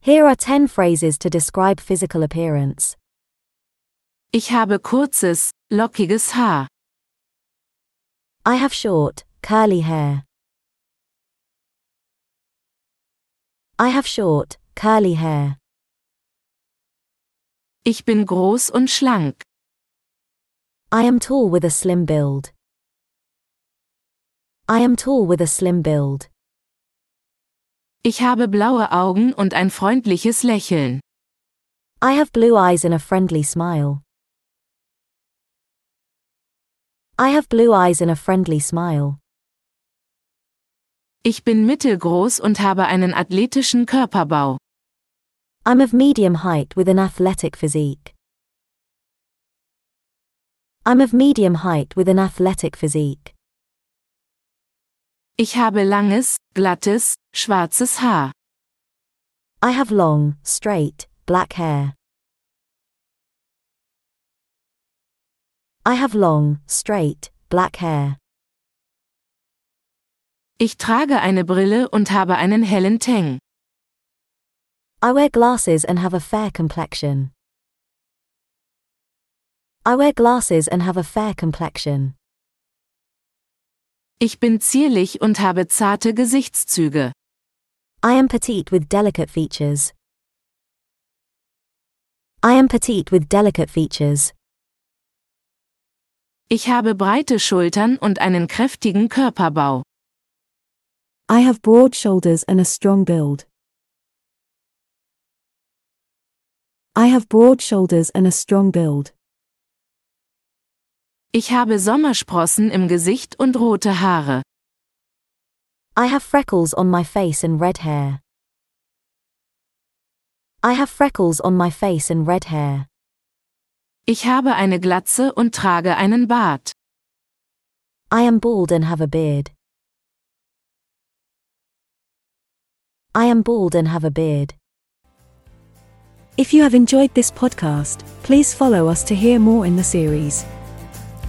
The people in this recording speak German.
Here are 10 phrases to describe physical appearance. Ich habe kurzes, lockiges Haar. I have short, curly hair. I have short, curly hair. Ich bin groß und schlank. I am tall with a slim build. I am tall with a slim build. Ich habe blaue Augen und ein freundliches Lächeln. I have blue eyes and a friendly smile. I have blue eyes and a friendly smile. Ich bin mittelgroß und habe einen athletischen Körperbau. I'm of medium height with an athletic physique. I'm of medium height with an athletic physique. Ich habe langes, glattes, schwarzes Haar. I have long, straight, black hair. I have long, straight, black hair. Ich trage eine Brille und habe einen hellen Tang. I wear glasses and have a fair complexion. I wear glasses and have a fair complexion. Ich bin zierlich und habe zarte Gesichtszüge. I am petite with delicate features. I am petite with delicate features. Ich habe breite Schultern und einen kräftigen Körperbau. I have broad shoulders and a strong build. I have broad shoulders and a strong build. Ich habe Sommersprossen im Gesicht und rote Haare. I have freckles on my face and red hair. I have freckles on my face and red hair. Ich habe eine Glatze und trage einen Bart. I am bald and have a beard. I am bald and have a beard. If you have enjoyed this podcast, please follow us to hear more in the series.